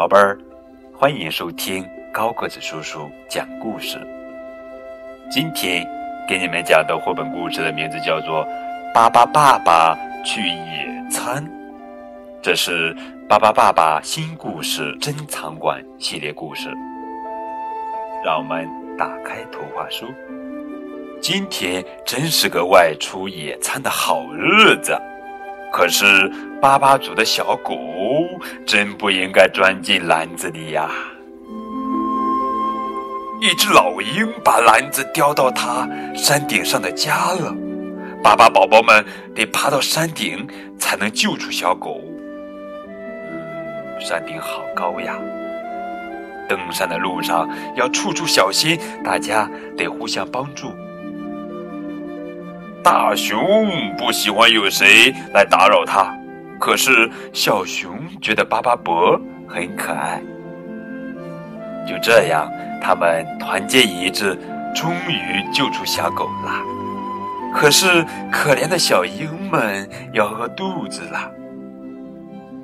宝贝儿，欢迎收听高个子叔叔讲故事。今天给你们讲的绘本故事的名字叫做《巴巴爸爸去野餐》，这是巴巴爸爸新故事珍藏馆系列故事。让我们打开图画书。今天真是个外出野餐的好日子。可是，巴巴族的小狗真不应该钻进篮子里呀！一只老鹰把篮子叼到它山顶上的家了。巴巴宝宝们得爬到山顶才能救出小狗。嗯，山顶好高呀！登山的路上要处处小心，大家得互相帮助。大熊不喜欢有谁来打扰他，可是小熊觉得巴巴伯很可爱。就这样，他们团结一致，终于救出小狗了。可是可怜的小鹰们要饿肚子了。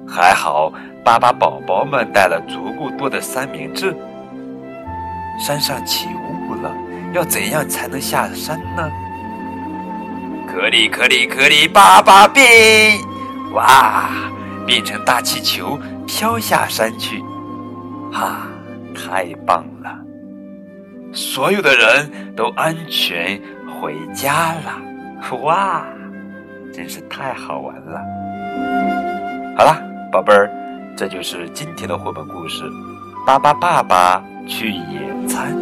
还好，巴巴宝宝们带了足够多的三明治。山上起雾了，要怎样才能下山呢？可里可里可里，巴巴变！哇，变成大气球飘下山去，哈，太棒了！所有的人都安全回家了，哇，真是太好玩了！好了，宝贝儿，这就是今天的绘本故事《巴巴爸爸去野餐》。